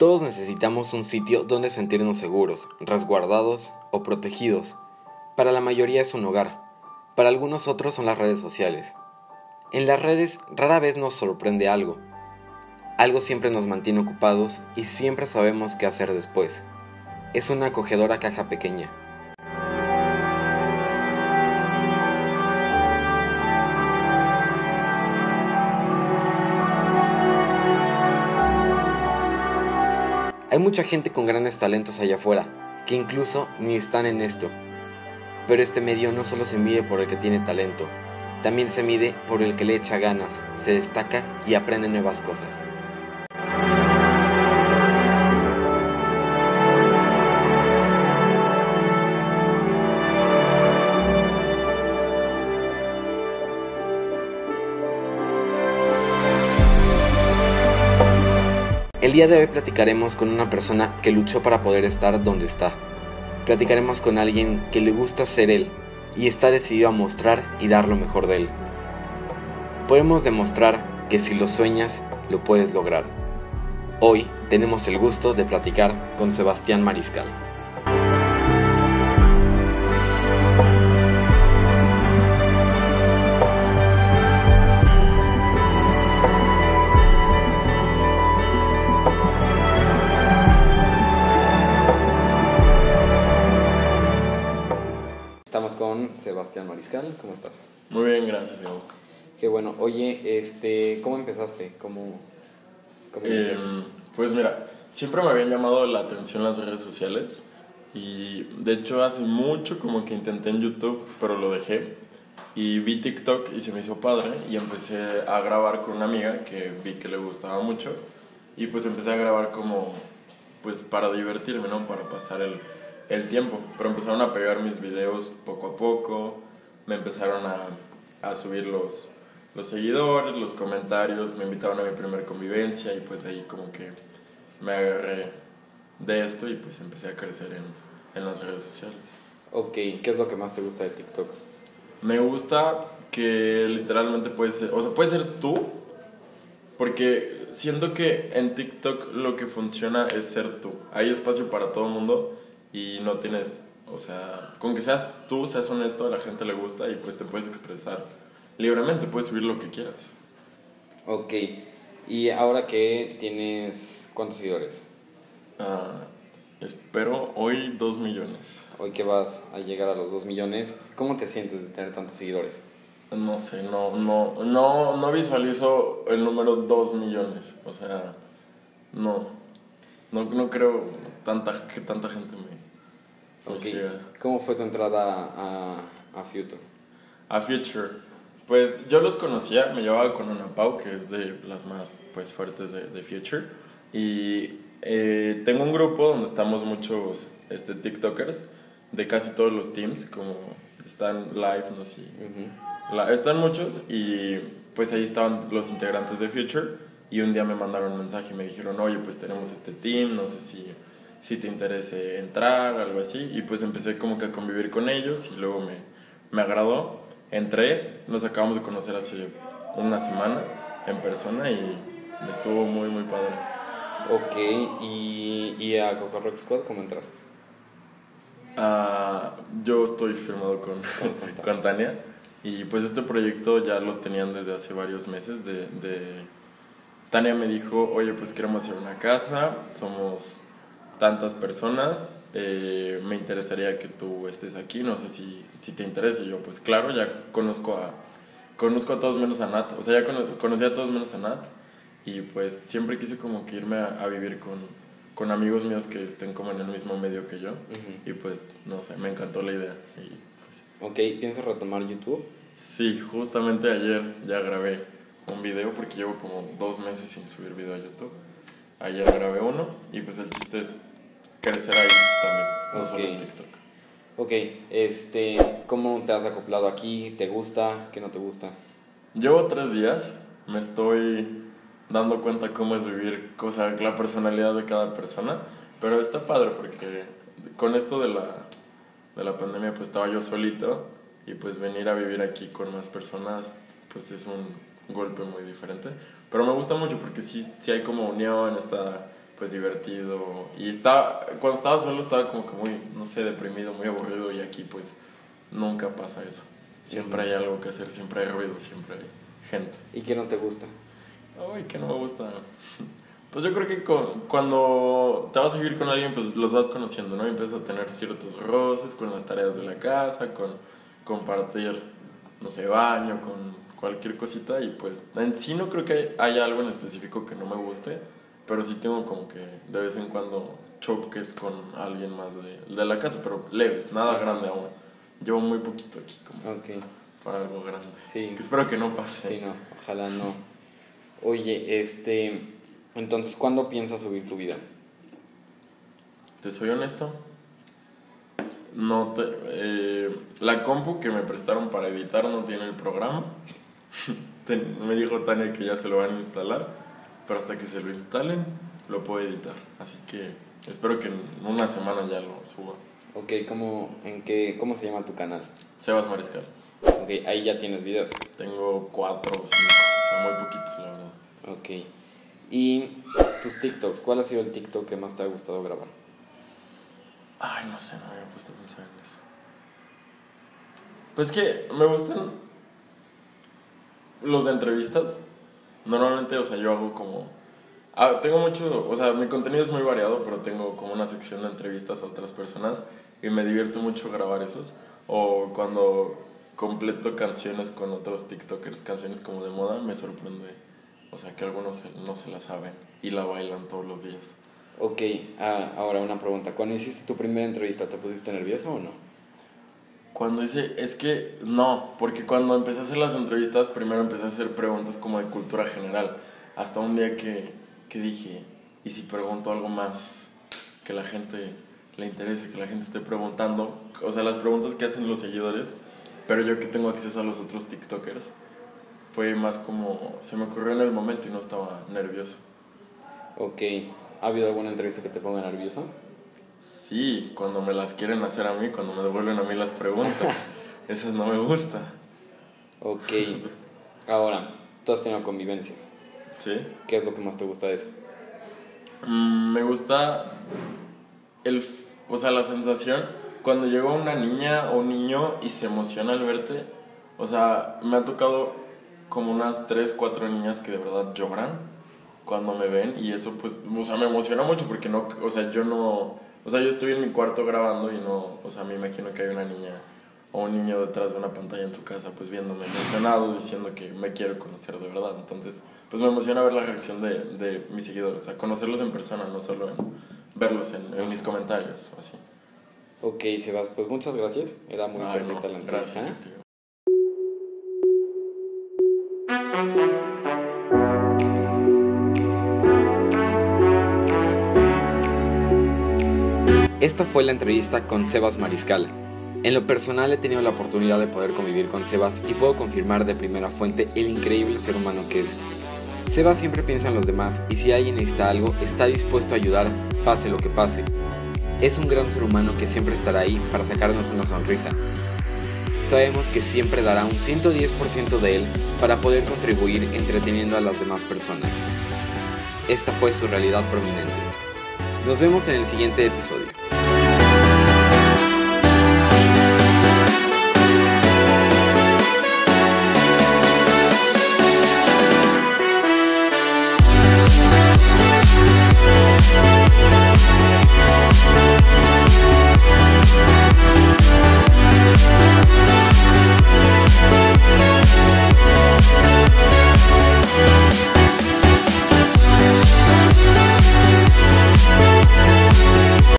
Todos necesitamos un sitio donde sentirnos seguros, resguardados o protegidos. Para la mayoría es un hogar, para algunos otros son las redes sociales. En las redes rara vez nos sorprende algo. Algo siempre nos mantiene ocupados y siempre sabemos qué hacer después. Es una acogedora caja pequeña. Hay mucha gente con grandes talentos allá afuera, que incluso ni están en esto. Pero este medio no solo se mide por el que tiene talento, también se mide por el que le echa ganas, se destaca y aprende nuevas cosas. Día de hoy platicaremos con una persona que luchó para poder estar donde está. Platicaremos con alguien que le gusta ser él y está decidido a mostrar y dar lo mejor de él. Podemos demostrar que si lo sueñas, lo puedes lograr. Hoy tenemos el gusto de platicar con Sebastián Mariscal. Sebastián Mariscal, ¿cómo estás? Muy bien, gracias, Diego. Qué bueno. Oye, este, ¿cómo empezaste? ¿Cómo, cómo? Eh, pues mira, siempre me habían llamado la atención las redes sociales y de hecho hace mucho como que intenté en YouTube, pero lo dejé y vi TikTok y se me hizo padre y empecé a grabar con una amiga que vi que le gustaba mucho y pues empecé a grabar como pues para divertirme, ¿no? Para pasar el, el tiempo, pero empezaron a pegar mis videos poco a poco, me empezaron a, a subir los, los seguidores, los comentarios, me invitaron a mi primer convivencia y pues ahí como que me agarré de esto y pues empecé a crecer en, en las redes sociales. Ok, ¿qué es lo que más te gusta de TikTok? Me gusta que literalmente puedes ser, o sea, puedes ser tú, porque siento que en TikTok lo que funciona es ser tú. Hay espacio para todo el mundo y no tienes, o sea, con que seas tú, seas honesto, a la gente le gusta y pues te puedes expresar libremente, puedes subir lo que quieras. Ok, y ahora que tienes, ¿cuántos seguidores? Ah, espero hoy dos millones. Hoy que vas a llegar a los 2 millones, ¿cómo te sientes de tener tantos seguidores? No sé, no, no, no, no visualizo el número 2 millones. O sea, no. No, no creo tanta, que tanta gente me, me Ok, siga. ¿cómo fue tu entrada a, a Future? A Future. Pues yo los conocía, me llevaba con una Pau, que es de las más pues, fuertes de, de Future. Y eh, tengo un grupo donde estamos muchos este, TikTokers de casi todos los teams, como están live, no sé. Ujú. La- están muchos y pues ahí estaban los integrantes de Future y un día me mandaron un mensaje y me dijeron, oye, pues tenemos este team, no sé si, si te interese entrar, algo así. Y pues empecé como que a convivir con ellos y luego me, me agradó. Entré, nos acabamos de conocer hace una semana en persona y estuvo muy, muy padre. Ok, y, y a Coco Rock Squad, ¿cómo entraste? Ah, yo estoy firmado con, con Tania y pues este proyecto ya lo tenían desde hace varios meses de, de- Tania me dijo, oye pues queremos hacer una casa, somos tantas personas, eh, me interesaría que tú estés aquí, no sé si, si te interesa y yo pues claro, ya conozco a, conozco a todos menos a Nat, o sea ya cono- conocí a todos menos a Nat y pues siempre quise como que irme a, a vivir con, con amigos míos que estén como en el mismo medio que yo. Y pues, no sé, me encantó la idea. Y pues, Ok, ¿piensas retomar YouTube? sí, justamente ayer ya grabé un video porque llevo como dos meses sin subir video a YouTube. Ayer grabé uno y pues el chiste es crecer ahí también, no solo en Ok. TikTok. Ok, este, ¿cómo te has acoplado aquí? ¿Te gusta? ¿Qué no te gusta? Llevo tres días, me estoy dando cuenta cómo es vivir, o sea, la personalidad de cada persona, pero está padre porque con esto de la, de la pandemia pues estaba yo solito y pues venir a vivir aquí con más personas pues es un golpe muy diferente, pero me gusta mucho porque sí, sí hay como unión, está pues divertido. Y estaba, cuando estaba solo estaba como que muy, no sé, deprimido, muy aburrido y aquí pues nunca pasa eso. Siempre hay algo que hacer, siempre hay ruido, siempre hay gente. ¿Y qué no te gusta? Ay, que no me gusta. Pues yo creo que cuando te vas a vivir con alguien, pues los vas conociendo, ¿no? Y empiezas a tener ciertos roces con las tareas de la casa, con compartir, no sé, baño, con cualquier cosita. Y pues en sí no creo que haya algo en específico que no me guste, pero sí tengo como que de vez en cuando choques con alguien más de, de la casa, pero leves, nada grande aún. Llevo muy poquito aquí como para algo grande. Sí. Que espero que no pase. Sí, no, ojalá no. Oye, este entonces, ¿cuándo piensas subir tu vida? Te soy honesto. No te, eh, la compu que me prestaron para editar no tiene el programa. me dijo Tania que ya se lo van a instalar, pero hasta que se lo instalen lo puedo editar. Así que espero que en una semana ya lo suba. Ok, ¿cómo, en qué, ¿cómo se llama tu canal? Sebas Mariscal. Ok, ahí ya tienes videos. Tengo cuatro o cinco, o sea, muy poquitos la verdad. Ok. Y tus TikToks, ¿cuál ha sido el TikTok que más te ha gustado grabar? Ay, no sé, no me había puesto a pensar en eso. Pues que me gustan los de entrevistas. Normalmente, o sea, yo hago como... Ah, tengo mucho, o sea, mi contenido es muy variado, pero tengo como una sección de entrevistas a otras personas y me divierto mucho grabar esos. O cuando completo canciones con otros TikTokers, canciones como de moda, me sorprende o sea, que algunos no se la saben y la bailan todos los días. Ok, ah, ahora una pregunta. Cuando hiciste tu primera entrevista, ¿te pusiste nervioso o no? Cuando hice, es que no, porque cuando empecé a hacer las entrevistas, primero empecé a hacer preguntas como de cultura general. Hasta un día que, que dije, ¿y si pregunto algo más que la gente le interese, que la gente esté preguntando? O sea, las preguntas que hacen los seguidores, pero yo que tengo acceso a los otros TikTokers fue más como, se me ocurrió en el momento y no estaba nervioso. Ok, ¿ha habido alguna entrevista que te ponga nervioso? Sí, cuando me las quieren hacer a mí, cuando me devuelven a mí las preguntas. Esas no me gusta. Ok, ahora, tú has tenido convivencias. ¿Sí? ¿Qué es lo que más te gusta de eso? Mm, me gusta el, o sea, la sensación cuando llega una niña o un niño y se emociona al verte. O sea, me ha tocado como unas 3, 4 niñas que de verdad lloran cuando me ven y eso pues, o sea, me emociona mucho porque no, o sea, yo no, o sea, yo estoy en mi cuarto grabando y no, o sea, me imagino que hay una niña o un niño detrás de una pantalla en su casa pues viéndome emocionado diciendo que me quiero conocer de verdad, entonces pues me emociona ver la reacción de, de mis seguidores, o sea, conocerlos en persona, no solo en verlos en, mis comentarios o así. Ok, Sebas, pues muchas gracias, era muy cortita la entrevista. Gracias, Esta fue la entrevista con Sebas Mariscal. En lo personal he tenido la oportunidad de poder convivir con Sebas y puedo confirmar de primera fuente el increíble ser humano que es. Sebas siempre piensa en los demás y si alguien necesita algo está dispuesto a ayudar pase lo que pase. Es un gran ser humano que siempre estará ahí para sacarnos una sonrisa. Sabemos que siempre dará un 110% de él para poder contribuir entreteniendo a las demás personas. Esta fue su realidad prominente. Nos vemos en el siguiente episodio.